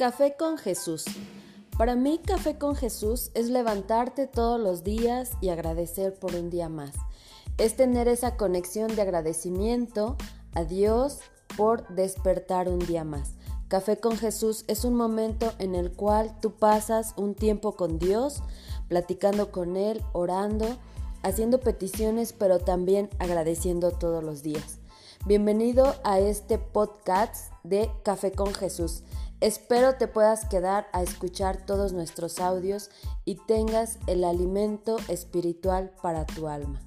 Café con Jesús. Para mí, Café con Jesús es levantarte todos los días y agradecer por un día más. Es tener esa conexión de agradecimiento a Dios por despertar un día más. Café con Jesús es un momento en el cual tú pasas un tiempo con Dios, platicando con Él, orando, haciendo peticiones, pero también agradeciendo todos los días. Bienvenido a este podcast de Café con Jesús. Espero te puedas quedar a escuchar todos nuestros audios y tengas el alimento espiritual para tu alma.